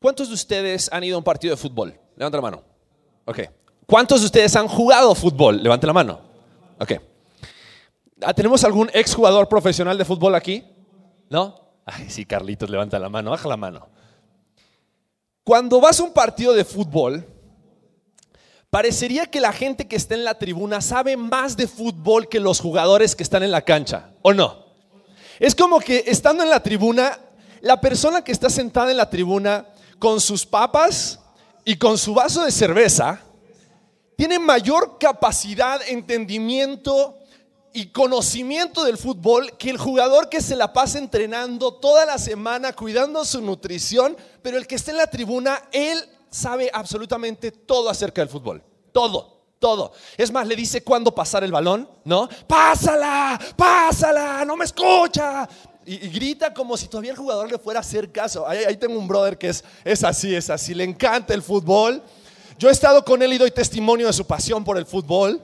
¿Cuántos de ustedes han ido a un partido de fútbol? Levanta la mano. Ok. ¿Cuántos de ustedes han jugado fútbol? Levante la mano. Ok. Ah, ¿Tenemos algún exjugador profesional de fútbol aquí? ¿No? Ay, sí, Carlitos, levanta la mano, baja la mano. Cuando vas a un partido de fútbol, parecería que la gente que está en la tribuna sabe más de fútbol que los jugadores que están en la cancha, ¿o no? Es como que estando en la tribuna, la persona que está sentada en la tribuna con sus papas y con su vaso de cerveza, tiene mayor capacidad, entendimiento y conocimiento del fútbol que el jugador que se la pasa entrenando toda la semana, cuidando su nutrición, pero el que está en la tribuna, él sabe absolutamente todo acerca del fútbol. Todo, todo. Es más, le dice cuándo pasar el balón, ¿no? Pásala, pásala, no me escucha. Y, grita como si todavía el jugador le fuera a hacer caso. Ahí, tengo un brother que es, es así, es así. Le encanta el fútbol. Yo he estado con él y doy testimonio de su pasión por el fútbol.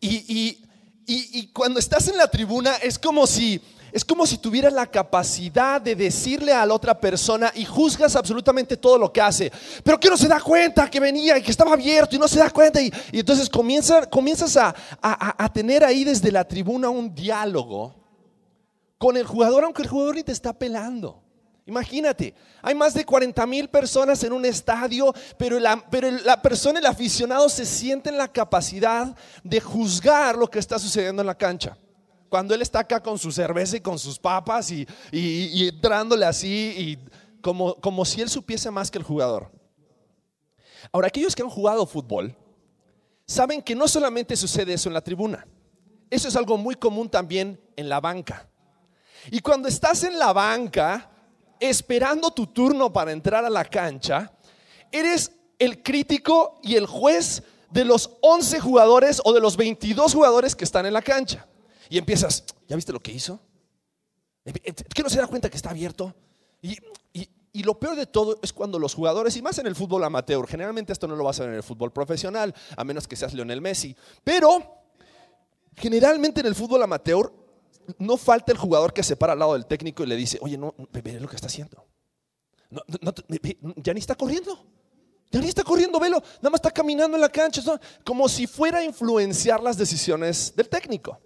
Y, y, cuando estás en la tribuna es como si es como si tuvieras la capacidad de decirle a la otra persona y juzgas absolutamente todo lo que hace, pero que no se da cuenta que venía y que estaba abierto y no se da cuenta. Y, entonces comienza, comienzas a, a, tener ahí desde la tribuna un diálogo con el jugador, aunque el jugador ni te está pelando. Imagínate, hay más de 40 mil personas en un estadio, pero, la, persona, el aficionado, se siente en la capacidad de juzgar lo que está sucediendo en la cancha. Cuando él está acá con su cerveza y con sus papas y, y, entrándole así, y como, como si él supiese más que el jugador. Ahora, aquellos que han jugado fútbol saben que no solamente sucede eso en la tribuna, eso es algo muy común también en la banca. Y cuando estás en la banca, esperando tu turno para entrar a la cancha, eres el crítico y el juez de los 11 jugadores o de los 22 jugadores que están en la cancha. Y empiezas, ¿ya viste lo que hizo? ¿Que no se da cuenta que está abierto? Y, y, lo peor de todo es cuando los jugadores, y más en el fútbol amateur, generalmente esto no lo vas a ver en el fútbol profesional, a menos que seas Lionel Messi, pero generalmente en el fútbol amateur no falta el jugador que se para al lado del técnico y le dice, oye, no, ve lo que está haciendo. ya ni está corriendo. Ya ni está corriendo, velo. Nada más está caminando en la cancha. Como si fuera a influenciar las decisiones del técnico.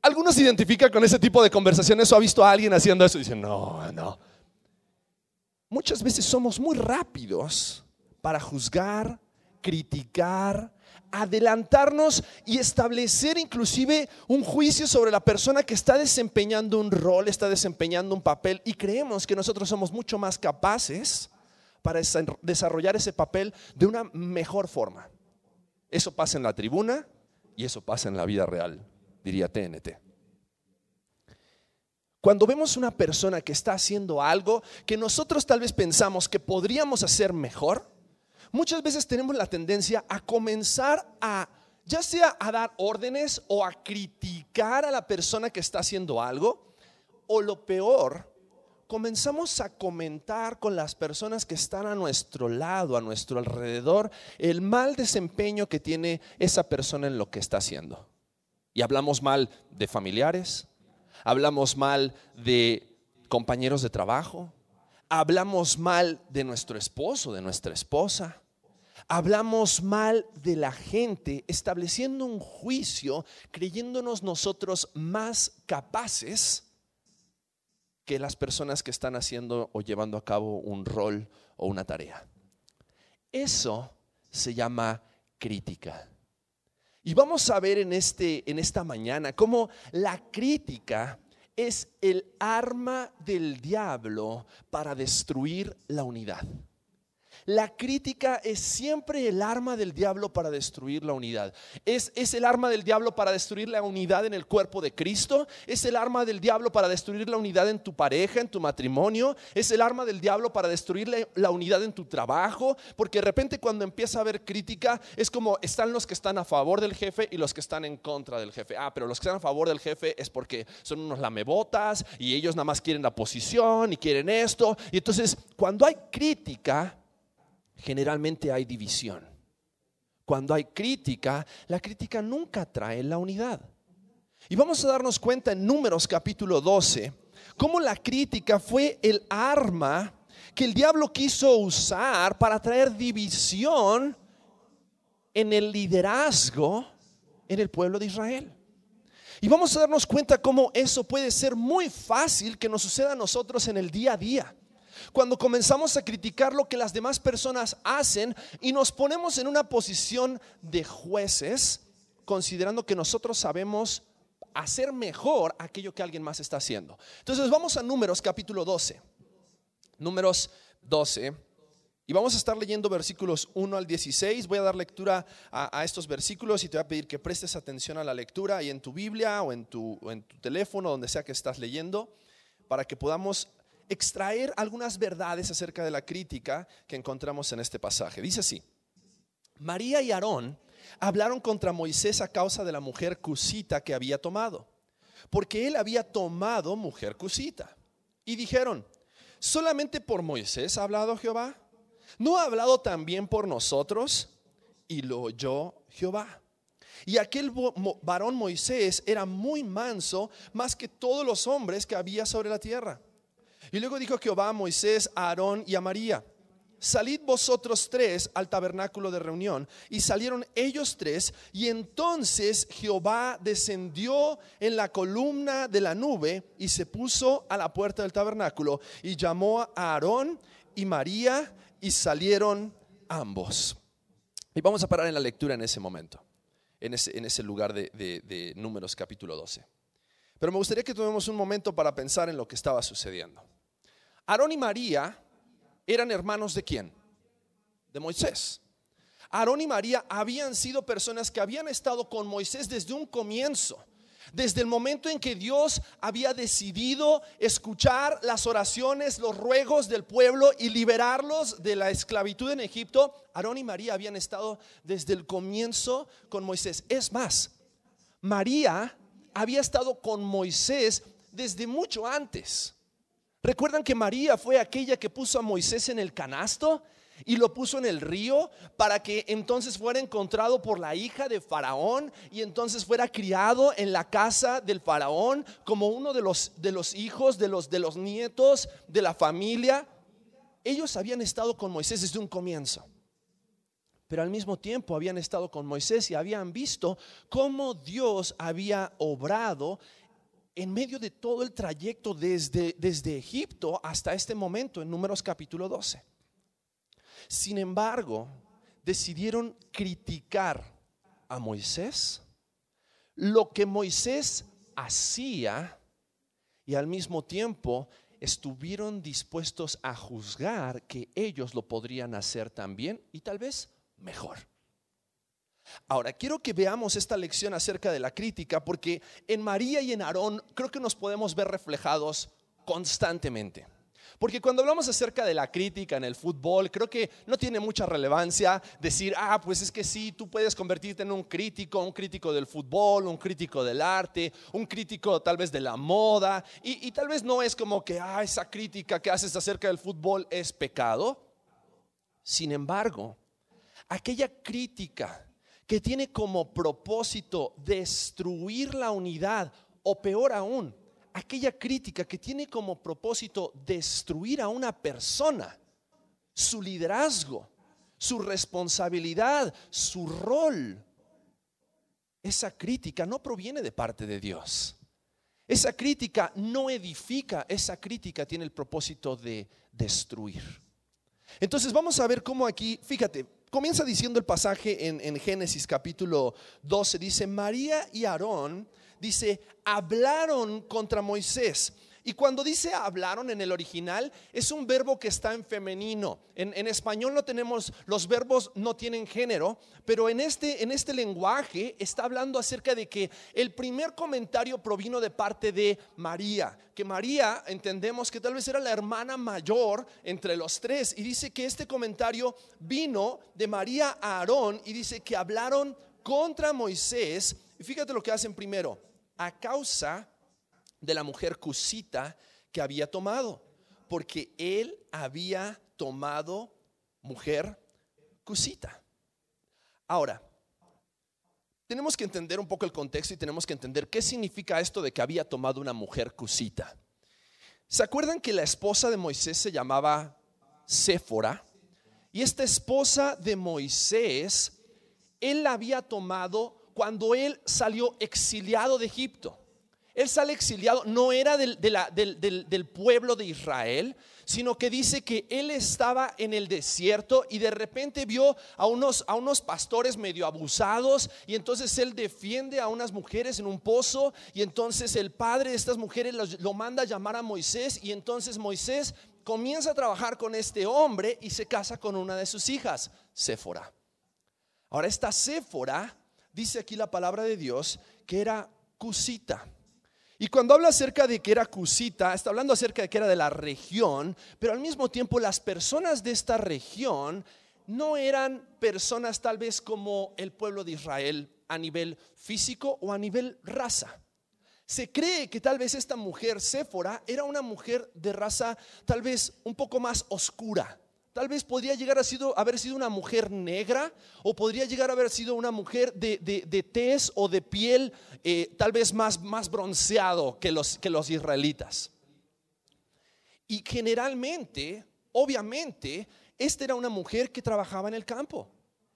Algunos se identifican con ese tipo de conversaciones o ha visto a alguien haciendo eso y dicen, no, no. Muchas veces somos muy rápidos para juzgar, criticar, adelantarnos y establecer inclusive un juicio sobre la persona que está desempeñando un rol, está desempeñando un papel y creemos que nosotros somos mucho más capaces para desarrollar ese papel de una mejor forma. Eso pasa en la tribuna y eso pasa en la vida real, diría TNT. Cuando vemos una persona que está haciendo algo que nosotros tal vez pensamos que podríamos hacer mejor, muchas veces tenemos la tendencia a comenzar a, ya sea a dar órdenes o a criticar a la persona que está haciendo algo, o lo peor, comenzamos a comentar con las personas que están a nuestro lado, a nuestro alrededor, el mal desempeño que tiene esa persona en lo que está haciendo. Y hablamos mal de familiares, hablamos mal de compañeros de trabajo, hablamos mal de nuestro esposo, de nuestra esposa, hablamos mal de la gente, estableciendo un juicio, creyéndonos nosotros más capaces que las personas que están haciendo o llevando a cabo un rol o una tarea. Eso se llama crítica. Y vamos a ver en, este, en esta mañana cómo la crítica es el arma del diablo para destruir la unidad. La crítica es siempre el arma del diablo para destruir la unidad. Es, es, el arma del diablo para destruir la unidad en el cuerpo de Cristo. Es el arma del diablo para destruir la unidad en tu pareja, en tu matrimonio. Es el arma del diablo para destruir la, la unidad en tu trabajo. Porque de repente cuando empieza a haber crítica es como están los que están a favor del jefe y los que están en contra del jefe. Ah, pero los que están a favor del jefe es porque son unos lamebotas y ellos nada más quieren la posición y quieren esto. Y entonces cuando hay crítica generalmente hay división. Cuando hay crítica, la crítica nunca trae la unidad. Y vamos a darnos cuenta en Números capítulo 12, cómo la crítica fue el arma que el diablo quiso usar para traer división en el liderazgo en el pueblo de Israel. Y vamos a darnos cuenta cómo eso puede ser muy fácil que nos suceda a nosotros en el día a día. Cuando comenzamos a criticar lo que las demás personas hacen y nos ponemos en una posición de jueces, considerando que nosotros sabemos hacer mejor aquello que alguien más está haciendo. Entonces vamos a números capítulo 12. Números 12 y vamos a estar leyendo versículos 1 al 16. Voy a dar lectura a, estos versículos y te voy a pedir que prestes atención a la lectura ahí en tu Biblia o en tu, en tu teléfono, donde sea que estás leyendo, para que podamos extraer algunas verdades acerca de la crítica que encontramos en este pasaje. Dice así, María y Aarón hablaron contra Moisés a causa de la mujer cusita que había tomado, porque él había tomado mujer cusita. Y dijeron, ¿solamente por Moisés ha hablado Jehová? ¿No ha hablado también por nosotros? Y lo oyó Jehová. Y aquel varón Moisés era muy manso, más que todos los hombres que había sobre la tierra. Y luego dijo Jehová a Moisés, a Aarón y a María, salid vosotros tres al tabernáculo de reunión. Y salieron ellos tres, y entonces Jehová descendió en la columna de la nube y se puso a la puerta del tabernáculo y llamó a Aarón y María y salieron ambos. Y vamos a parar en la lectura en ese momento, en ese, lugar de, de Números capítulo 12. Pero me gustaría que tomemos un momento para pensar en lo que estaba sucediendo. Aarón y María eran hermanos de quién? De Moisés. Aarón y María habían sido personas que habían estado con Moisés desde un comienzo. Desde el momento en que Dios había decidido escuchar las oraciones, los ruegos del pueblo y liberarlos de la esclavitud en Egipto, Aarón y María habían estado desde el comienzo con Moisés. Es más, María había estado con Moisés desde mucho antes. ¿Recuerdan que María fue aquella que puso a Moisés en el canasto? y lo puso en el río para que entonces fuera encontrado por la hija de Faraón y entonces fuera criado en la casa del Faraón como uno de los, de los hijos, de los, de los nietos de la familia. Ellos habían estado con Moisés desde un comienzo pero al mismo tiempo habían estado con Moisés y habían visto cómo Dios había obrado en medio de todo el trayecto desde, desde Egipto hasta este momento en Números capítulo 12. Sin embargo, decidieron criticar a Moisés, lo que Moisés hacía y al mismo tiempo estuvieron dispuestos a juzgar que ellos lo podrían hacer también y tal vez mejor. Ahora, quiero que veamos esta lección acerca de la crítica porque en María y en Aarón creo que nos podemos ver reflejados constantemente. Porque cuando hablamos acerca de la crítica en el fútbol, creo que no tiene mucha relevancia decir, ah, pues es que sí, tú puedes convertirte en un crítico, un crítico del fútbol, un crítico del arte, un crítico tal vez de la moda, y, tal vez no es como que, ah, esa crítica que haces acerca del fútbol es pecado. Sin embargo, aquella crítica que tiene como propósito destruir la unidad, o peor aún, aquella crítica que tiene como propósito destruir a una persona, su liderazgo, su responsabilidad, su rol. Esa crítica no proviene de parte de Dios. Esa crítica no edifica, esa crítica tiene el propósito de destruir. Entonces vamos a ver cómo aquí, fíjate, comienza diciendo el pasaje en, en Génesis capítulo 12, dice, María y Aarón dice, hablaron contra Moisés. Y cuando dice hablaron en el original, es un verbo que está en femenino. En, español no tenemos, los verbos no tienen género, pero en este, en este lenguaje está hablando acerca de que el primer comentario provino de parte de María, que María entendemos que tal vez era la hermana mayor entre los tres, y dice que este comentario vino de María a Aarón y dice que hablaron contra Moisés. Y fíjate lo que hacen primero a causa de la mujer cusita que había tomado, porque él había tomado mujer cusita. Ahora, tenemos que entender un poco el contexto y tenemos que entender qué significa esto de que había tomado una mujer cusita. ¿Se acuerdan que la esposa de Moisés se llamaba Séfora. Y esta esposa de Moisés, él la había tomado cuando él salió exiliado de Egipto. Él sale exiliado, no era del, pueblo de Israel, sino que dice que él estaba en el desierto y de repente vio a unos, pastores medio abusados y entonces él defiende a unas mujeres en un pozo y entonces el padre de estas mujeres lo manda a llamar a Moisés y entonces Moisés comienza a trabajar con este hombre y se casa con una de sus hijas, Séfora. Ahora esta Séfora, dice aquí la palabra de Dios, que era cusita. Y cuando habla acerca de que era cusita, está hablando acerca de que era de la región, pero al mismo tiempo las personas de esta región no eran personas tal vez como el pueblo de Israel a nivel físico o a nivel raza. Se cree que tal vez esta mujer, Séfora, era una mujer de raza tal vez un poco más oscura. Tal vez podría llegar a haber sido una mujer negra o podría llegar a haber sido una mujer de, de, tez o de piel eh, tal vez más, más bronceado que los, que los israelitas. Y generalmente, obviamente, esta era una mujer que trabajaba en el campo.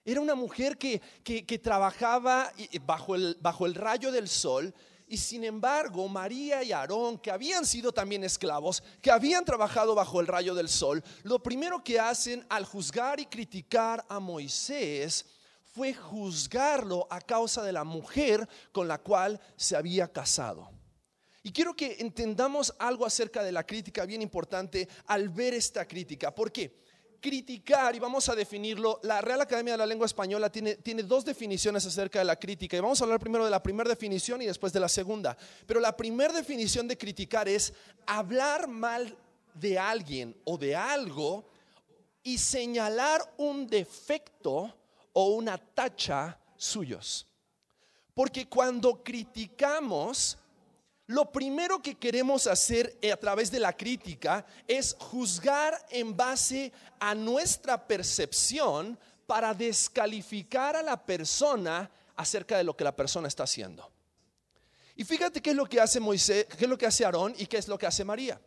Era una mujer que, que, que trabajaba bajo el, bajo el rayo del sol y sin embargo, María y Aarón, que habían sido también esclavos, que habían trabajado bajo el rayo del sol, lo primero que hacen al juzgar y criticar a Moisés fue juzgarlo a causa de la mujer con la cual se había casado. Y quiero que entendamos algo acerca de la crítica bien importante al ver esta crítica. ¿Por qué? Criticar, y vamos a definirlo, la Real Academia de la Lengua Española tiene, tiene dos definiciones acerca de la crítica, y vamos a hablar primero de la primera definición y después de la segunda. Pero la primera definición de criticar es hablar mal de alguien o de algo y señalar un defecto o una tacha suyos. Porque cuando criticamos, lo primero que queremos hacer a través de la crítica es juzgar en base a nuestra percepción para descalificar a la persona acerca de lo que la persona está haciendo. Y fíjate qué es lo que hace Moisés, qué es lo que hace Aarón y qué es lo que hace María.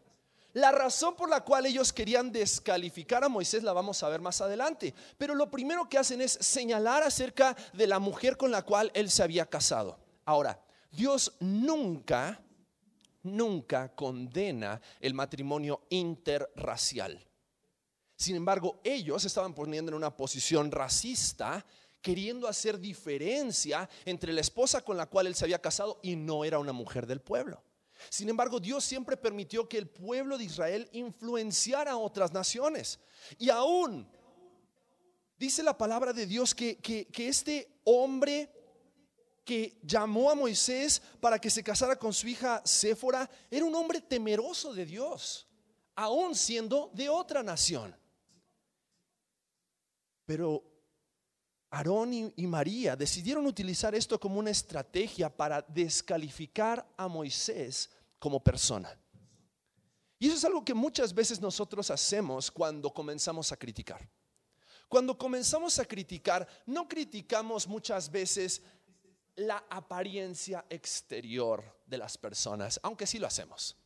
La razón por la cual ellos querían descalificar a Moisés la vamos a ver más adelante, pero lo primero que hacen es señalar acerca de la mujer con la cual él se había casado. Ahora, Dios nunca nunca condena el matrimonio interracial. Sin embargo, ellos estaban poniendo en una posición racista, queriendo hacer diferencia entre la esposa con la cual él se había casado y no era una mujer del pueblo. Sin embargo, Dios siempre permitió que el pueblo de Israel influenciara a otras naciones. Y aún dice la palabra de Dios que, que, que este hombre que llamó a Moisés para que se casara con su hija Séfora era un hombre temeroso de Dios, aún siendo de otra nación. Pero Aarón y, María decidieron utilizar esto como una estrategia para descalificar a Moisés como persona. Y eso es algo que muchas veces nosotros hacemos cuando comenzamos a criticar. Cuando comenzamos a criticar, no criticamos muchas veces la apariencia exterior de las personas, aunque sí lo hacemos.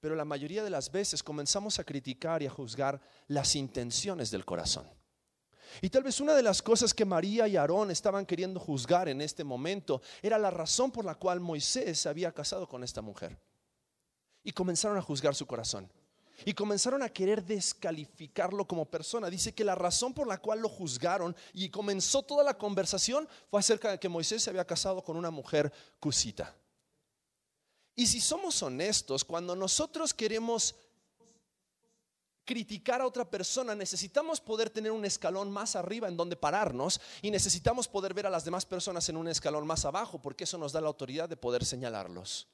Pero la mayoría de las veces comenzamos a criticar y a juzgar las intenciones del corazón. Y tal vez una de las cosas que María y Aarón estaban queriendo juzgar en este momento era la razón por la cual Moisés se había casado con esta mujer. Y comenzaron a juzgar su corazón y comenzaron a querer descalificarlo como persona. Dice que la razón por la cual lo juzgaron y comenzó toda la conversación fue acerca de que Moisés se había casado con una mujer cusita. Y si somos honestos, cuando nosotros queremos criticar a otra persona, necesitamos poder tener un escalón más arriba en donde pararnos y necesitamos poder ver a las demás personas en un escalón más abajo, porque eso nos da la autoridad de poder señalarlos.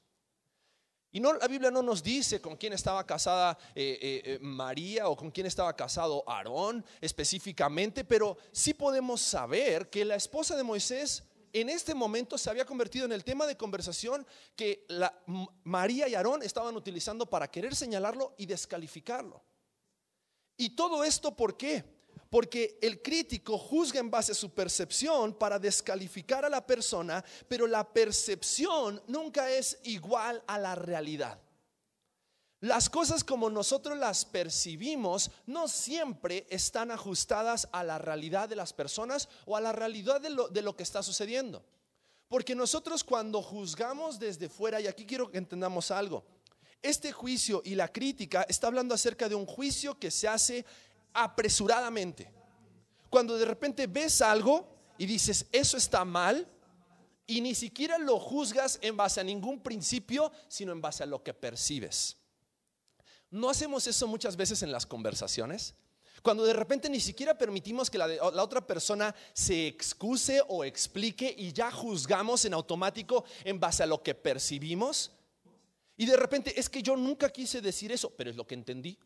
Y no, la Biblia no nos dice con quién estaba casada eh, eh, eh, María o con quién estaba casado Aarón específicamente, pero sí podemos saber que la esposa de Moisés en este momento se había convertido en el tema de conversación que María y Aarón estaban utilizando para querer señalarlo y descalificarlo. Y todo esto, ¿por qué? Porque el crítico juzga en base a su percepción para descalificar a la persona, pero la percepción nunca es igual a la realidad. Las cosas como nosotros las percibimos no siempre están ajustadas a la realidad de las personas o a la realidad de lo, de lo que está sucediendo. Porque nosotros cuando juzgamos desde fuera, y aquí quiero que entendamos algo, este juicio y la crítica está hablando acerca de un juicio que se hace apresuradamente. Cuando de repente ves algo y dices, eso está mal, y ni siquiera lo juzgas en base a ningún principio, sino en base a lo que percibes. ¿No hacemos eso muchas veces en las conversaciones? Cuando de repente ni siquiera permitimos que la, otra persona se excuse o explique y ya juzgamos en automático en base a lo que percibimos. Y de repente es que yo nunca quise decir eso, pero es lo que entendí.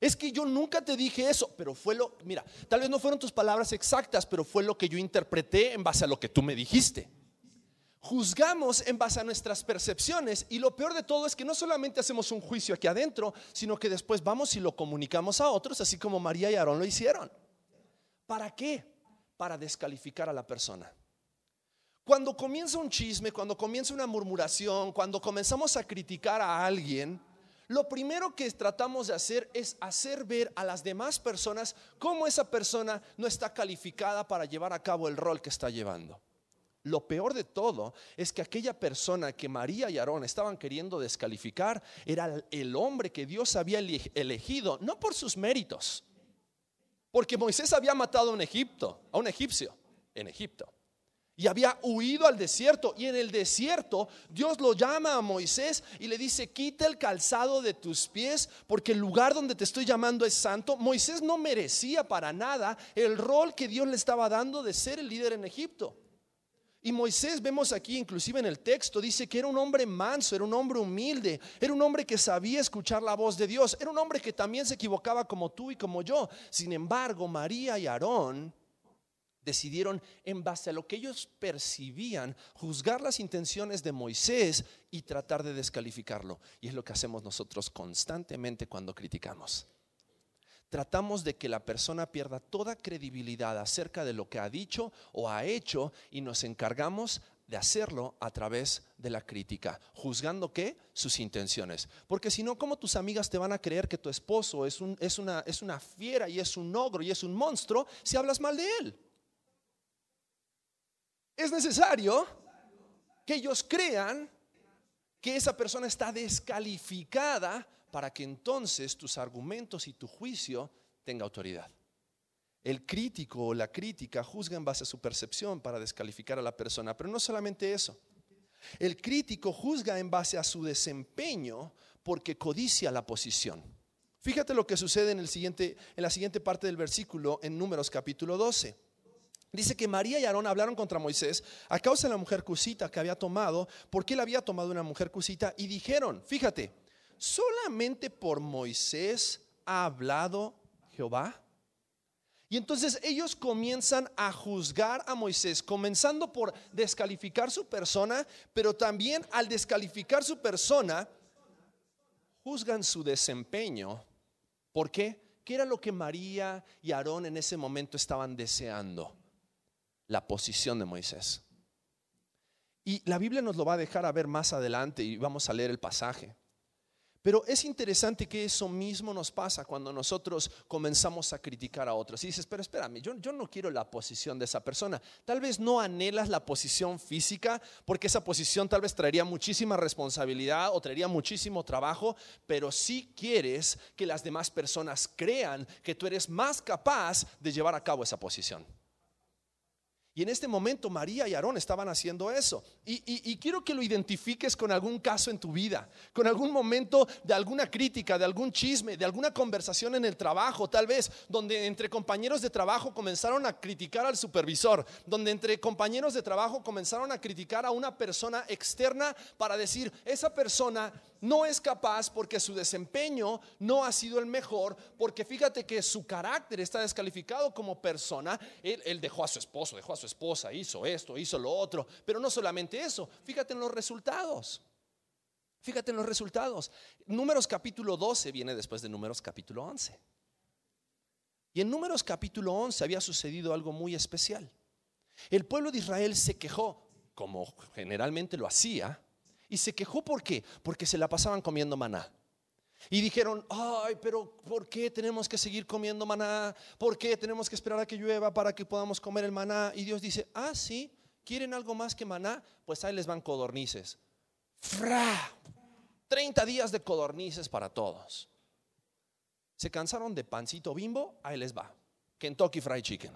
Es que yo nunca te dije eso, pero fue lo, mira, tal vez no fueron tus palabras exactas, pero fue lo que yo interpreté en base a lo que tú me dijiste. Juzgamos en base a nuestras percepciones y lo peor de todo es que no solamente hacemos un juicio aquí adentro, sino que después vamos y lo comunicamos a otros, así como María y Aarón lo hicieron. ¿Para qué? Para descalificar a la persona. Cuando comienza un chisme, cuando comienza una murmuración, cuando comenzamos a criticar a alguien, lo primero que tratamos de hacer es hacer ver a las demás personas cómo esa persona no está calificada para llevar a cabo el rol que está llevando. Lo peor de todo es que aquella persona que María y Aarón estaban queriendo descalificar era el hombre que Dios había elegido, no por sus méritos, porque Moisés había matado a un Egipto, a un egipcio en Egipto y había huido al desierto. Y en el desierto Dios lo llama a Moisés y le dice, quita el calzado de tus pies porque el lugar donde te estoy llamando es santo. Moisés no merecía para nada el rol que Dios le estaba dando de ser el líder en Egipto. Y Moisés vemos aquí, inclusive en el texto, dice que era un hombre manso, era un hombre humilde, era un hombre que sabía escuchar la voz de Dios, era un hombre que también se equivocaba como tú y como yo. Sin embargo, María y Aarón decidieron, en base a lo que ellos percibían, juzgar las intenciones de Moisés y tratar de descalificarlo. Y es lo que hacemos nosotros constantemente cuando criticamos. Tratamos de que la persona pierda toda credibilidad acerca de lo que ha dicho o ha hecho y nos encargamos de hacerlo a través de la crítica, juzgando qué? Sus intenciones. Porque si no, ¿cómo tus amigas te van a creer que tu esposo es, una, es una fiera y es un ogro y es un monstruo si hablas mal de él? Es necesario que ellos crean que esa persona está descalificada para que entonces tus argumentos y tu juicio tenga autoridad. El crítico o la crítica juzga en base a su percepción para descalificar a la persona, pero no solamente eso. El crítico juzga en base a su desempeño porque codicia la posición. Fíjate lo que sucede en, el siguiente, en la siguiente parte del versículo en Números capítulo 12. Dice que María y Aarón hablaron contra Moisés a causa de la mujer cusita que había tomado, porque él había tomado una mujer cusita, y dijeron, fíjate, solamente por Moisés ha hablado Jehová. Y entonces ellos comienzan a juzgar a Moisés, comenzando por descalificar su persona, pero también al descalificar su persona, juzgan su desempeño. ¿Por qué? ¿Qué era lo que María y Aarón en ese momento estaban deseando? La posición de Moisés. Y la Biblia nos lo va a dejar a ver más adelante y vamos a leer el pasaje. Pero es interesante que eso mismo nos pasa cuando nosotros comenzamos a criticar a otros. Y dices, pero espérame, yo, yo, no quiero la posición de esa persona. Tal vez no anhelas la posición física, porque esa posición tal vez traería muchísima responsabilidad o traería muchísimo trabajo, pero sí quieres que las demás personas crean que tú eres más capaz de llevar a cabo esa posición. Y en este momento María y Aarón estaban haciendo eso. Y, quiero que lo identifiques con algún caso en tu vida, con algún momento de alguna crítica, de algún chisme, de alguna conversación en el trabajo, tal vez, donde entre compañeros de trabajo comenzaron a criticar al supervisor, donde entre compañeros de trabajo comenzaron a criticar a una persona externa para decir, esa persona no es capaz porque su desempeño no ha sido el mejor, porque fíjate que su carácter está descalificado como persona. Él, dejó a su esposo, dejó a esposa, hizo esto, hizo lo otro, pero no solamente eso, fíjate en los resultados. Fíjate en los resultados. Números capítulo 12 viene después de Números capítulo 11. Y en Números capítulo 11 había sucedido algo muy especial. El pueblo de Israel se quejó, como generalmente lo hacía, y se quejó ¿por qué? Porque se la pasaban comiendo maná. Y dijeron, ay, pero ¿por qué tenemos que seguir comiendo maná? ¿Por qué tenemos que esperar a que llueva para que podamos comer el maná? Y Dios dice, ah, sí, ¿quieren algo más que maná? Pues ahí les van codornices. ¡Fra! 30 días de codornices para todos. ¿Se cansaron de pancito bimbo? Ahí les va. Kentucky Fried Chicken.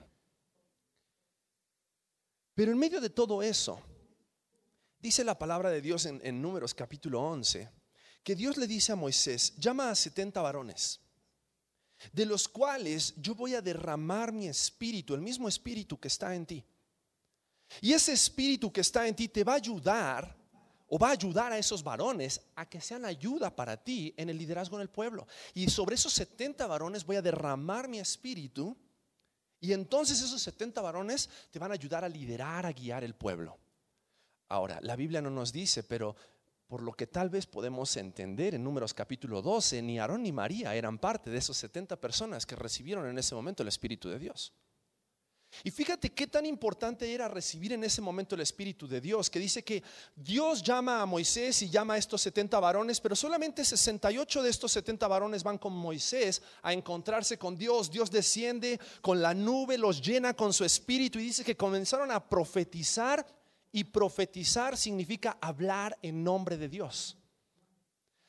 Pero en medio de todo eso, dice la palabra de Dios en, en Números capítulo 11 que Dios le dice a Moisés, llama a 70 varones, de los cuales yo voy a derramar mi espíritu, el mismo espíritu que está en ti. Y ese espíritu que está en ti te va a ayudar o va a ayudar a esos varones a que sean ayuda para ti en el liderazgo en el pueblo. Y sobre esos 70 varones voy a derramar mi espíritu y entonces esos 70 varones te van a ayudar a liderar, a guiar el pueblo. Ahora, la Biblia no nos dice, pero por lo que tal vez podemos entender en Números capítulo 12, ni Aarón ni María eran parte de esos 70 personas que recibieron en ese momento el Espíritu de Dios. Y fíjate qué tan importante era recibir en ese momento el Espíritu de Dios, que dice que Dios llama a Moisés y llama a estos 70 varones, pero solamente 68 de estos 70 varones van con Moisés a encontrarse con Dios. Dios desciende con la nube, los llena con su Espíritu y dice que comenzaron a profetizar y profetizar significa hablar en nombre de Dios.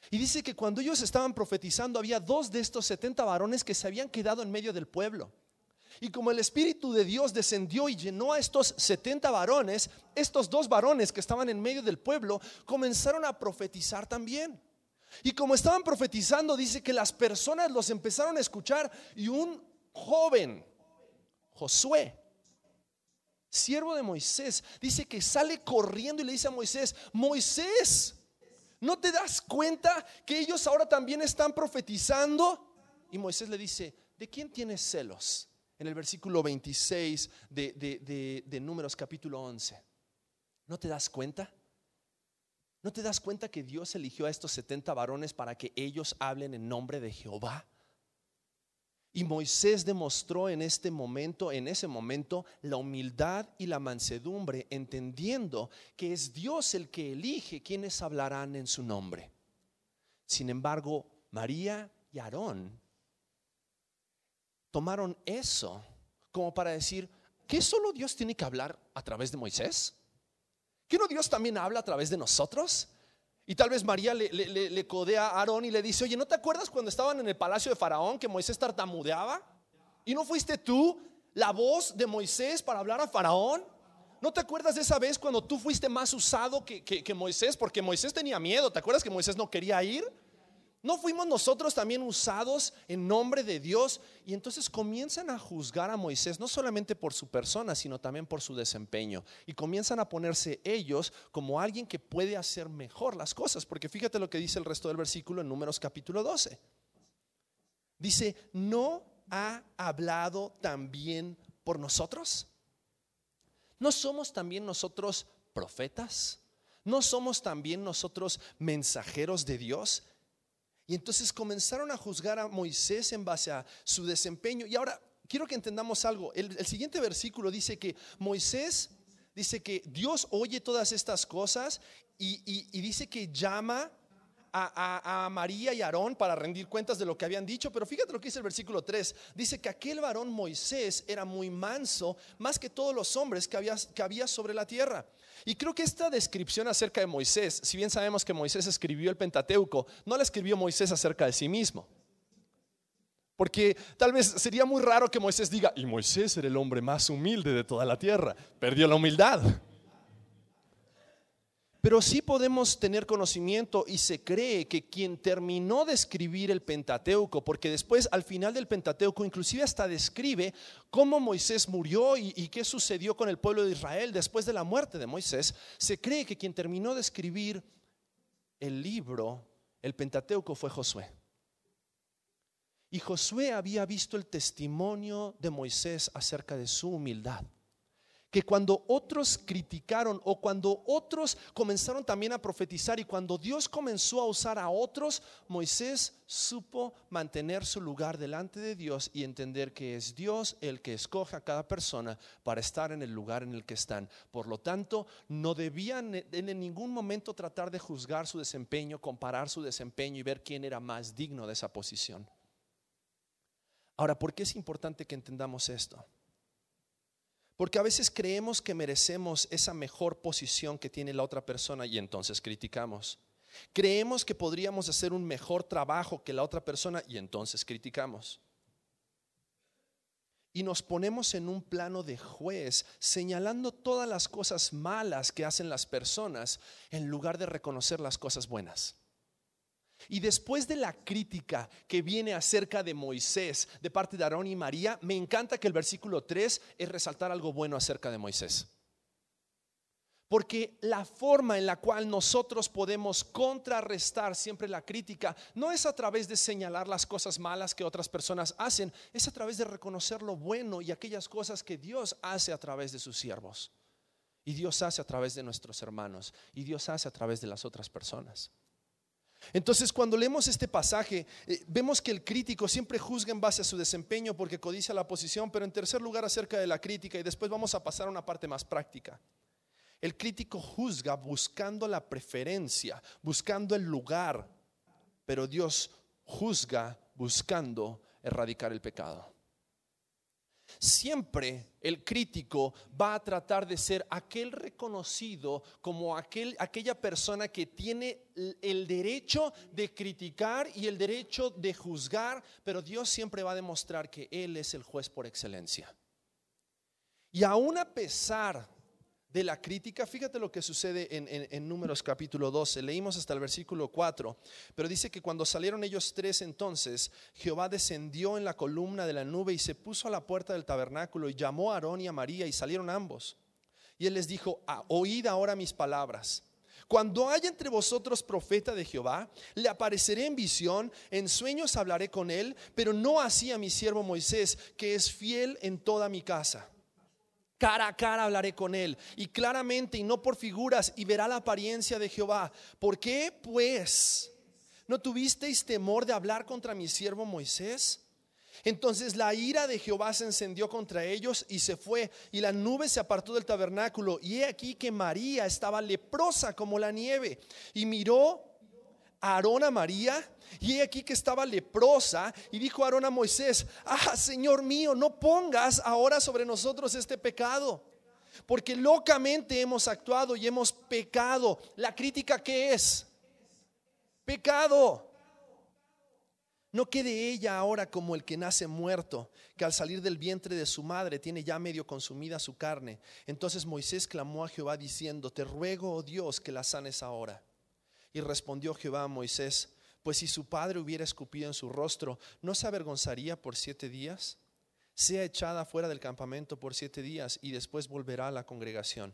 Y dice que cuando ellos estaban profetizando había dos de estos 70 varones que se habían quedado en medio del pueblo. Y como el Espíritu de Dios descendió y llenó a estos 70 varones, estos dos varones que estaban en medio del pueblo comenzaron a profetizar también. Y como estaban profetizando, dice que las personas los empezaron a escuchar y un joven, Josué, siervo de Moisés, dice que sale corriendo y le dice a Moisés, Moisés, ¿no te das cuenta que ellos ahora también están profetizando? Y Moisés le dice, ¿de quién tienes celos? En el versículo 26 de, de Números capítulo 11. ¿No te das cuenta? ¿No te das cuenta que Dios eligió a estos 70 varones para que ellos hablen en nombre de Jehová? Y Moisés demostró en este momento, en ese momento, la humildad y la mansedumbre, entendiendo que es Dios el que elige quienes hablarán en su nombre. Sin embargo, María y Aarón tomaron eso como para decir, ¿que solo Dios tiene que hablar a través de Moisés? ¿Que no Dios también habla a través de nosotros? Y tal vez María le, codea a Aarón y le dice, oye, ¿no te acuerdas cuando estaban en el palacio de Faraón que Moisés tartamudeaba? ¿Y no fuiste tú la voz de Moisés para hablar a Faraón? ¿No te acuerdas de esa vez cuando tú fuiste más usado que, que Moisés? Porque Moisés tenía miedo. ¿Te acuerdas que Moisés no quería ir? ¿No fuimos nosotros también usados en nombre de Dios? Y entonces comienzan a juzgar a Moisés, no solamente por su persona, sino también por su desempeño. Y comienzan a ponerse ellos como alguien que puede hacer mejor las cosas. Porque fíjate lo que dice el resto del versículo en Números capítulo 12. Dice, ¿no ha hablado también por nosotros? ¿No somos también nosotros profetas? ¿No somos también nosotros mensajeros de Dios? Y entonces comenzaron a juzgar a Moisés en base a su desempeño. Y ahora quiero que entendamos algo. El, siguiente versículo dice que Moisés dice que Dios oye todas estas cosas y dice que llama a, María y Aarón para rendir cuentas de lo que habían dicho, pero fíjate lo que dice el versículo 3. Dice que aquel varón Moisés era muy manso, más que todos los hombres que había, que había sobre la tierra. Y creo que esta descripción acerca de Moisés, si bien sabemos que Moisés escribió el Pentateuco, no la escribió Moisés acerca de sí mismo. Porque tal vez sería muy raro que Moisés diga, y Moisés era el hombre más humilde de toda la tierra, perdió la humildad. Pero sí podemos tener conocimiento y se cree que quien terminó de escribir el Pentateuco, porque después al final del Pentateuco inclusive hasta describe cómo Moisés murió y, qué sucedió con el pueblo de Israel después de la muerte de Moisés, se cree que quien terminó de escribir el libro, el Pentateuco, fue Josué. Y Josué había visto el testimonio de Moisés acerca de su humildad que cuando otros criticaron o cuando otros comenzaron también a profetizar y cuando Dios comenzó a usar a otros, Moisés supo mantener su lugar delante de Dios y entender que es Dios el que escoge a cada persona para estar en el lugar en el que están. Por lo tanto, no debían en ningún momento tratar de juzgar su desempeño, comparar su desempeño y ver quién era más digno de esa posición. Ahora, ¿por qué es importante que entendamos esto? Porque a veces creemos que merecemos esa mejor posición que tiene la otra persona y entonces criticamos. Creemos que podríamos hacer un mejor trabajo que la otra persona y entonces criticamos. Y nos ponemos en un plano de juez, señalando todas las cosas malas que hacen las personas en lugar de reconocer las cosas buenas. Y después de la crítica que viene acerca de Moisés de parte de Aarón y María, me encanta que el versículo 3 es resaltar algo bueno acerca de Moisés. Porque la forma en la cual nosotros podemos contrarrestar siempre la crítica no es a través de señalar las cosas malas que otras personas hacen, es a través de reconocer lo bueno y aquellas cosas que Dios hace a través de sus siervos. Y Dios hace a través de nuestros hermanos. Y Dios hace a través de las otras personas. Entonces, cuando leemos este pasaje, eh, vemos que el crítico siempre juzga en base a su desempeño porque codicia la posición, pero en tercer lugar acerca de la crítica, y después vamos a pasar a una parte más práctica. El crítico juzga buscando la preferencia, buscando el lugar, pero Dios juzga buscando erradicar el pecado. Siempre el crítico va a tratar de ser aquel reconocido como aquel, aquella persona que tiene el derecho de criticar y el derecho de juzgar, pero Dios siempre va a demostrar que Él es el juez por excelencia. Y aún a pesar de la crítica, fíjate lo que sucede en, Números capítulo 12, leímos hasta el versículo 4, pero dice que cuando salieron ellos tres entonces, Jehová descendió en la columna de la nube y se puso a la puerta del tabernáculo y llamó a Aarón y a María y salieron ambos. Y él les dijo, ah, oíd ahora mis palabras. Cuando haya entre vosotros profeta de Jehová, le apareceré en visión, en sueños hablaré con él, pero no así a mi siervo Moisés, que es fiel en toda mi casa. Cara a cara hablaré con él y claramente y no por figuras y verá la apariencia de Jehová. ¿Por qué pues no tuvisteis temor de hablar contra mi siervo Moisés? Entonces la ira de Jehová se encendió contra ellos y se fue, y la nube se apartó del tabernáculo. Y he aquí que María estaba leprosa como la nieve, y miró Aarón a María, y he aquí que estaba leprosa, y dijo Aarón a Moisés, ah, Señor mío, no pongas ahora sobre nosotros este pecado, porque locamente hemos actuado y hemos pecado. La crítica que es pecado. No quede ella ahora como el que nace muerto, que al salir del vientre de su madre tiene ya medio consumida su carne. Entonces Moisés clamó a Jehová diciendo, te ruego, oh Dios, que la sanes ahora. Y respondió Jehová a Moisés, pues si su padre hubiera escupido en su rostro, ¿no se avergonzaría por siete días? Sea echada fuera del campamento por siete días y después volverá a la congregación.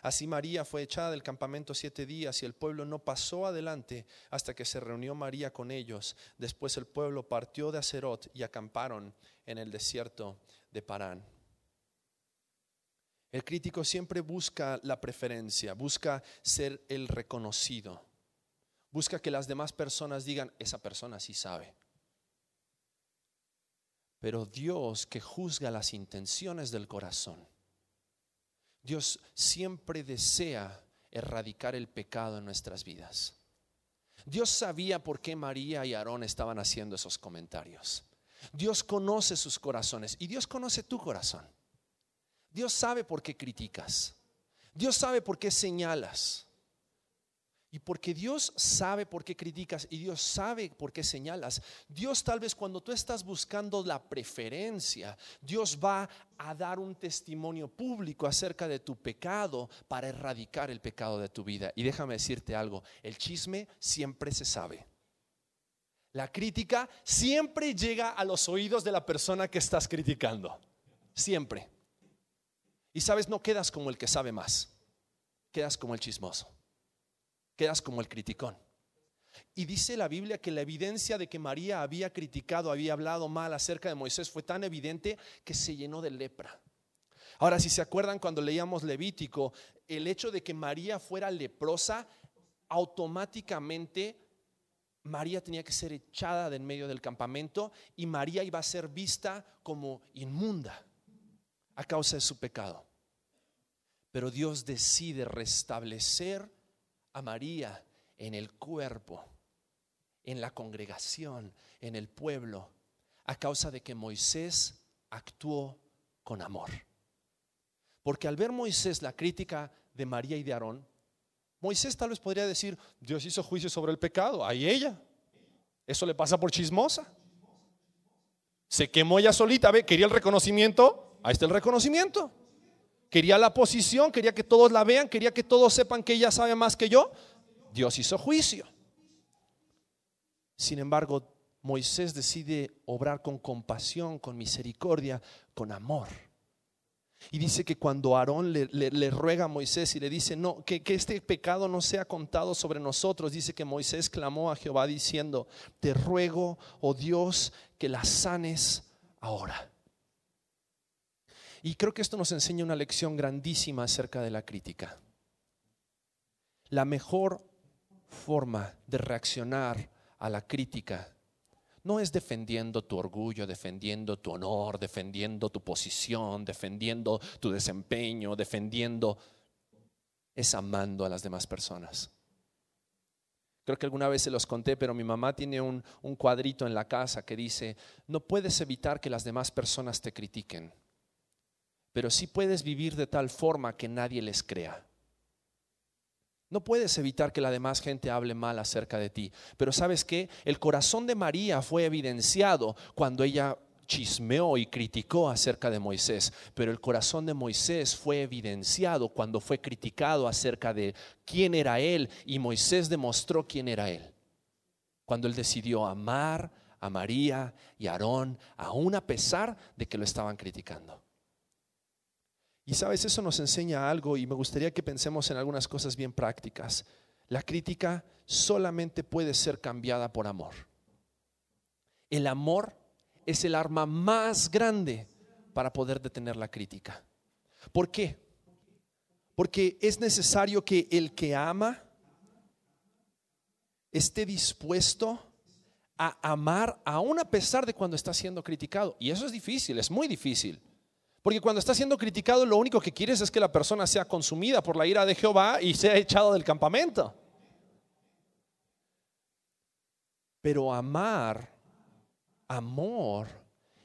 Así María fue echada del campamento siete días y el pueblo no pasó adelante hasta que se reunió María con ellos. Después el pueblo partió de Acerot y acamparon en el desierto de Parán. El crítico siempre busca la preferencia, busca ser el reconocido. Busca que las demás personas digan, esa persona sí sabe. Pero Dios que juzga las intenciones del corazón, Dios siempre desea erradicar el pecado en nuestras vidas. Dios sabía por qué María y Aarón estaban haciendo esos comentarios. Dios conoce sus corazones y Dios conoce tu corazón. Dios sabe por qué criticas. Dios sabe por qué señalas. Y porque Dios sabe por qué criticas y Dios sabe por qué señalas, Dios tal vez cuando tú estás buscando la preferencia, Dios va a dar un testimonio público acerca de tu pecado para erradicar el pecado de tu vida. Y déjame decirte algo, el chisme siempre se sabe. La crítica siempre llega a los oídos de la persona que estás criticando. Siempre. Y sabes, no quedas como el que sabe más, quedas como el chismoso quedas como el criticón. Y dice la Biblia que la evidencia de que María había criticado, había hablado mal acerca de Moisés fue tan evidente que se llenó de lepra. Ahora, si se acuerdan cuando leíamos Levítico, el hecho de que María fuera leprosa, automáticamente María tenía que ser echada del medio del campamento y María iba a ser vista como inmunda a causa de su pecado. Pero Dios decide restablecer a María en el cuerpo, en la congregación, en el pueblo, a causa de que Moisés actuó con amor. Porque al ver Moisés la crítica de María y de Aarón, Moisés tal vez podría decir, Dios hizo juicio sobre el pecado, ahí ella. Eso le pasa por chismosa. Se quemó ella solita, ve, quería el reconocimiento, ahí está el reconocimiento. Quería la posición, quería que todos la vean, quería que todos sepan que ella sabe más que yo. Dios hizo juicio. Sin embargo, Moisés decide obrar con compasión, con misericordia, con amor. Y dice que cuando Aarón le, ruega a Moisés y le dice, no, que, que este pecado no sea contado sobre nosotros, dice que Moisés clamó a Jehová diciendo, te ruego, oh Dios, que la sanes ahora. Y creo que esto nos enseña una lección grandísima acerca de la crítica. La mejor forma de reaccionar a la crítica no es defendiendo tu orgullo, defendiendo tu honor, defendiendo tu posición, defendiendo tu desempeño, defendiendo, es amando a las demás personas. Creo que alguna vez se los conté, pero mi mamá tiene un, un cuadrito en la casa que dice, no puedes evitar que las demás personas te critiquen pero sí puedes vivir de tal forma que nadie les crea. No puedes evitar que la demás gente hable mal acerca de ti. Pero sabes qué? El corazón de María fue evidenciado cuando ella chismeó y criticó acerca de Moisés. Pero el corazón de Moisés fue evidenciado cuando fue criticado acerca de quién era él. Y Moisés demostró quién era él. Cuando él decidió amar a María y a Aarón, aún a pesar de que lo estaban criticando. Y sabes, eso nos enseña algo y me gustaría que pensemos en algunas cosas bien prácticas. La crítica solamente puede ser cambiada por amor. El amor es el arma más grande para poder detener la crítica. ¿Por qué? Porque es necesario que el que ama esté dispuesto a amar aún a pesar de cuando está siendo criticado. Y eso es difícil, es muy difícil. Porque cuando está siendo criticado, lo único que quieres es que la persona sea consumida por la ira de Jehová y sea echado del campamento. Pero amar, amor,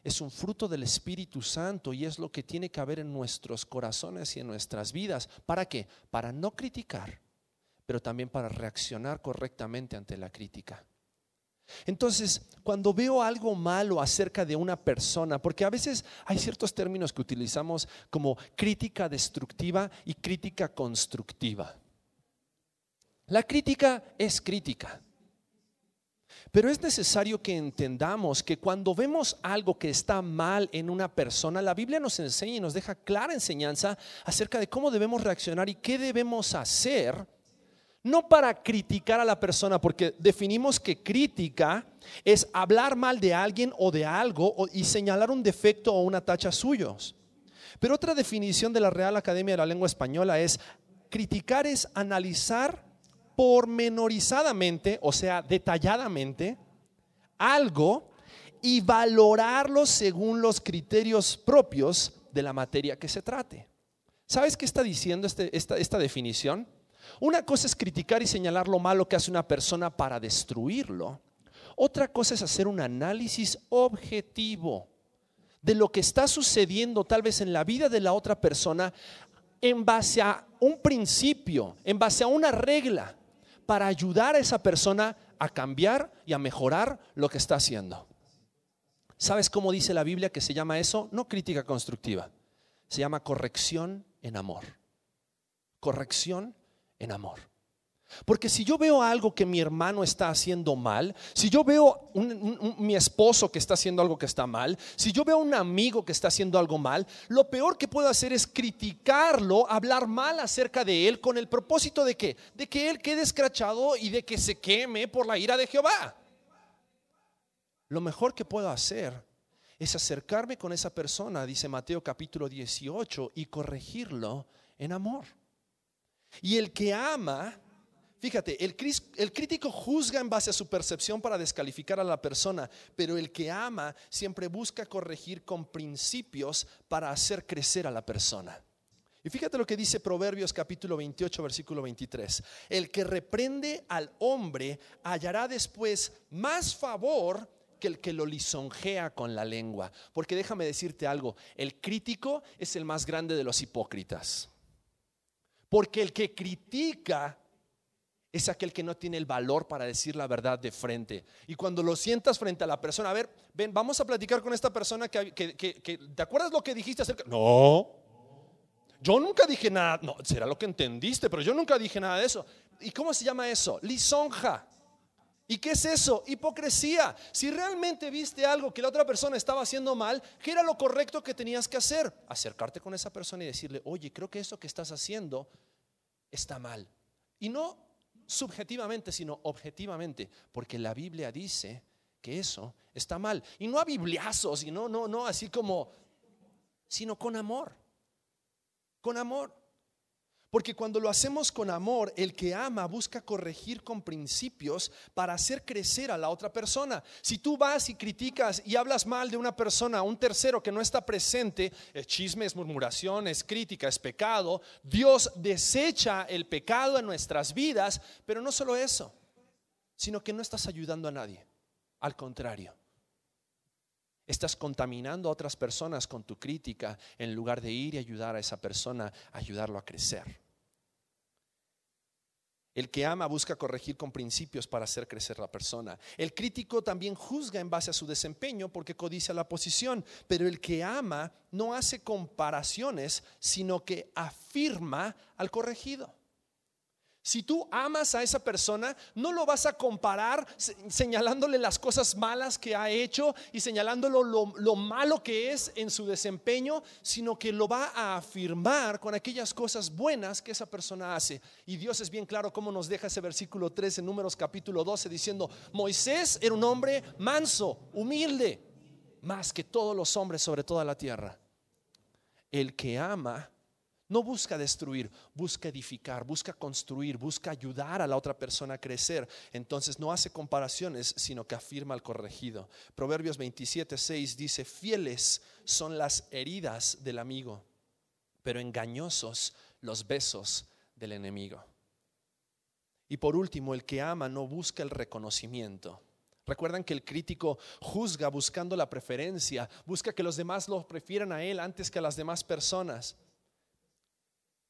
es un fruto del Espíritu Santo y es lo que tiene que haber en nuestros corazones y en nuestras vidas. ¿Para qué? Para no criticar, pero también para reaccionar correctamente ante la crítica. Entonces, cuando veo algo malo acerca de una persona, porque a veces hay ciertos términos que utilizamos como crítica destructiva y crítica constructiva. La crítica es crítica. Pero es necesario que entendamos que cuando vemos algo que está mal en una persona, la Biblia nos enseña y nos deja clara enseñanza acerca de cómo debemos reaccionar y qué debemos hacer no para criticar a la persona, porque definimos que crítica es hablar mal de alguien o de algo y señalar un defecto o una tacha suyos. Pero otra definición de la Real Academia de la Lengua Española es criticar es analizar pormenorizadamente, o sea, detalladamente, algo y valorarlo según los criterios propios de la materia que se trate. ¿Sabes qué está diciendo este, esta, esta definición? Una cosa es criticar y señalar lo malo que hace una persona para destruirlo. Otra cosa es hacer un análisis objetivo de lo que está sucediendo tal vez en la vida de la otra persona en base a un principio, en base a una regla, para ayudar a esa persona a cambiar y a mejorar lo que está haciendo. ¿Sabes cómo dice la Biblia que se llama eso? No crítica constructiva, se llama corrección en amor. Corrección en amor. Porque si yo veo algo que mi hermano está haciendo mal, si yo veo mi esposo que está haciendo algo que está mal, si yo veo un amigo que está haciendo algo mal, lo peor que puedo hacer es criticarlo, hablar mal acerca de él con el propósito de que de que él quede escrachado y de que se queme por la ira de Jehová. Lo mejor que puedo hacer es acercarme con esa persona, dice Mateo capítulo 18, y corregirlo en amor. Y el que ama, fíjate, el, el, crítico juzga en base a su percepción para descalificar a la persona, pero el que ama siempre busca corregir con principios para hacer crecer a la persona. Y fíjate lo que dice Proverbios capítulo 28, versículo 23. El que reprende al hombre hallará después más favor que el que lo lisonjea con la lengua. Porque déjame decirte algo, el crítico es el más grande de los hipócritas. Porque el que critica es aquel que no tiene el valor para decir la verdad de frente. Y cuando lo sientas frente a la persona, a ver, ven, vamos a platicar con esta persona que, ¿te acuerdas lo que dijiste acerca? No, yo nunca dije nada, no, será lo que entendiste, pero yo nunca dije nada de eso. ¿Y cómo se llama eso? Lisonja. ¿Y qué es eso? Hipocresía. Si realmente viste algo que la otra persona estaba haciendo mal, ¿qué era lo correcto que tenías que hacer? Acercarte con esa persona y decirle, oye, creo que eso que estás haciendo está mal. Y no subjetivamente, sino objetivamente, porque la Biblia dice que eso está mal. Y no a bibliazos, y no, no, no, así como, sino con amor. Con amor. Porque cuando lo hacemos con amor, el que ama busca corregir con principios para hacer crecer a la otra persona. Si tú vas y criticas y hablas mal de una persona, un tercero que no está presente, es chisme, es murmuración, es crítica, es pecado. Dios desecha el pecado en nuestras vidas, pero no solo eso, sino que no estás ayudando a nadie. Al contrario, estás contaminando a otras personas con tu crítica en lugar de ir y ayudar a esa persona, ayudarlo a crecer. El que ama busca corregir con principios para hacer crecer la persona. El crítico también juzga en base a su desempeño porque codicia la posición, pero el que ama no hace comparaciones, sino que afirma al corregido. Si tú amas a esa persona, no lo vas a comparar señalándole las cosas malas que ha hecho y señalándolo lo, malo que es en su desempeño, sino que lo va a afirmar con aquellas cosas buenas que esa persona hace. Y Dios es bien claro cómo nos deja ese versículo 3 en Números capítulo 12 diciendo, Moisés era un hombre manso, humilde, más que todos los hombres sobre toda la tierra. El que ama no busca destruir, busca edificar, busca construir, busca ayudar a la otra persona a crecer. Entonces no hace comparaciones, sino que afirma al corregido. Proverbios 27, 6 dice, fieles son las heridas del amigo, pero engañosos los besos del enemigo. Y por último, el que ama no busca el reconocimiento. Recuerdan que el crítico juzga buscando la preferencia, busca que los demás lo prefieran a él antes que a las demás personas.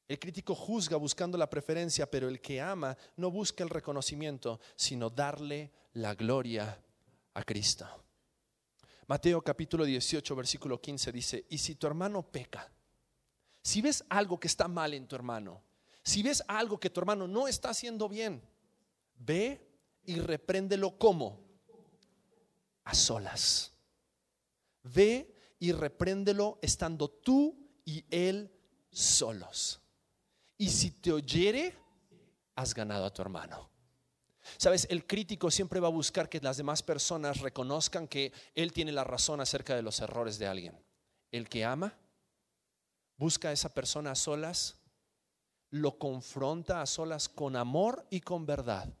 El crítico juzga buscando la preferencia, pero el que ama no busca el reconocimiento, sino darle la gloria a Cristo. Mateo capítulo 18, versículo 15 dice, y si tu hermano peca, si ves algo que está mal en tu hermano, si ves algo que tu hermano no está haciendo bien, ve y repréndelo como a solas. Ve y repréndelo estando tú y él solos y si te oyere, has ganado a tu hermano. Sabes, el crítico siempre va a buscar que las demás personas reconozcan que él tiene la razón acerca de los errores de alguien. El que ama, busca a esa persona a solas, lo confronta a solas con amor y con verdad.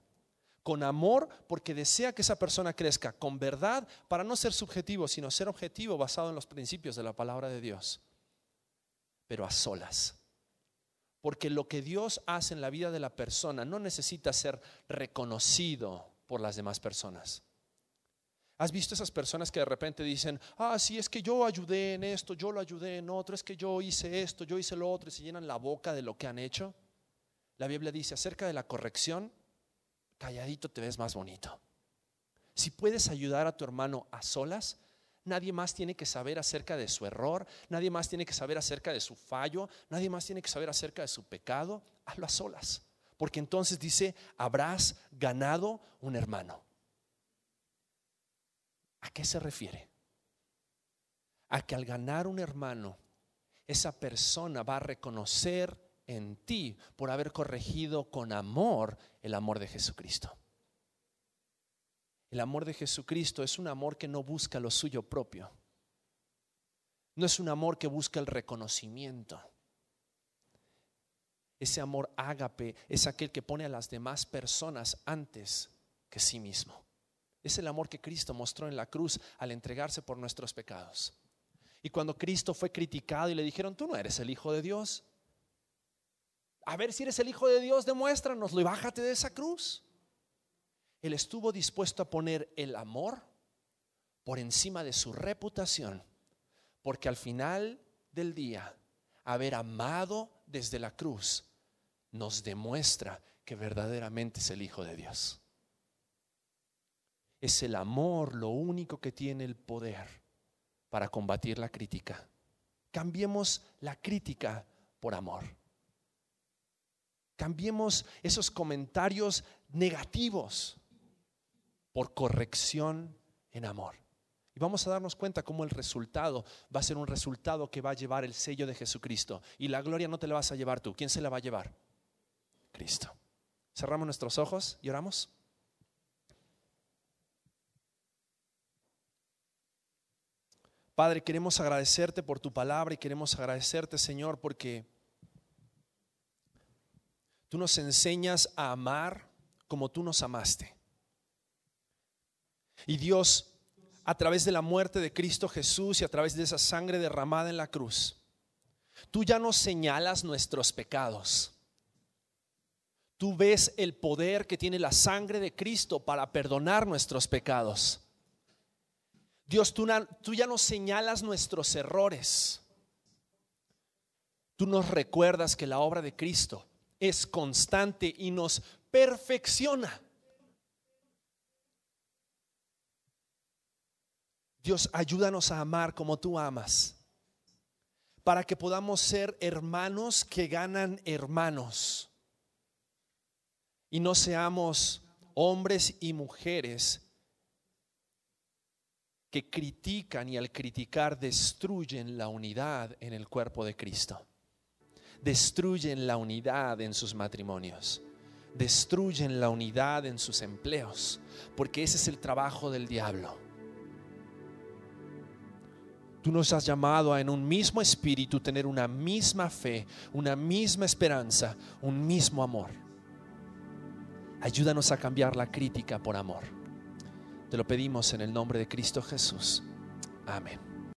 Con amor porque desea que esa persona crezca, con verdad para no ser subjetivo, sino ser objetivo basado en los principios de la palabra de Dios. Pero a solas porque lo que Dios hace en la vida de la persona no necesita ser reconocido por las demás personas. ¿Has visto esas personas que de repente dicen, ah, sí, es que yo ayudé en esto, yo lo ayudé en otro, es que yo hice esto, yo hice lo otro y se llenan la boca de lo que han hecho? La Biblia dice acerca de la corrección, calladito te ves más bonito. Si puedes ayudar a tu hermano a solas, Nadie más tiene que saber acerca de su error, nadie más tiene que saber acerca de su fallo, nadie más tiene que saber acerca de su pecado. Hazlo a solas, porque entonces dice, habrás ganado un hermano. ¿A qué se refiere? A que al ganar un hermano, esa persona va a reconocer en ti por haber corregido con amor el amor de Jesucristo. El amor de Jesucristo es un amor que no busca lo suyo propio, No es un amor que busca el reconocimiento. Ese amor ágape es aquel que pone a las demás personas antes que sí mismo. Es el amor que Cristo mostró en la cruz al entregarse por nuestros pecados. Y cuando Cristo fue criticado y le dijeron, tú no eres el Hijo de Dios. A ver si eres el Hijo de Dios, demuéstranoslo y bájate de esa cruz. Él estuvo dispuesto a poner el amor por encima de su reputación, porque al final del día, haber amado desde la cruz nos demuestra que verdaderamente es el Hijo de Dios. Es el amor lo único que tiene el poder para combatir la crítica. Cambiemos la crítica por amor. Cambiemos esos comentarios negativos por corrección en amor. Y vamos a darnos cuenta cómo el resultado va a ser un resultado que va a llevar el sello de Jesucristo. Y la gloria no te la vas a llevar tú. ¿Quién se la va a llevar? Cristo. Cerramos nuestros ojos y oramos. Padre, queremos agradecerte por tu palabra y queremos agradecerte, Señor, porque tú nos enseñas a amar como tú nos amaste. Y Dios, a través de la muerte de Cristo Jesús y a través de esa sangre derramada en la cruz, tú ya nos señalas nuestros pecados. Tú ves el poder que tiene la sangre de Cristo para perdonar nuestros pecados. Dios, tú, tú ya nos señalas nuestros errores. Tú nos recuerdas que la obra de Cristo es constante y nos perfecciona. Dios, ayúdanos a amar como tú amas, para que podamos ser hermanos que ganan hermanos y no seamos hombres y mujeres que critican y al criticar destruyen la unidad en el cuerpo de Cristo. Destruyen la unidad en sus matrimonios. Destruyen la unidad en sus empleos. Porque ese es el trabajo del diablo. Tú nos has llamado a en un mismo espíritu tener una misma fe, una misma esperanza, un mismo amor. Ayúdanos a cambiar la crítica por amor. Te lo pedimos en el nombre de Cristo Jesús. Amén.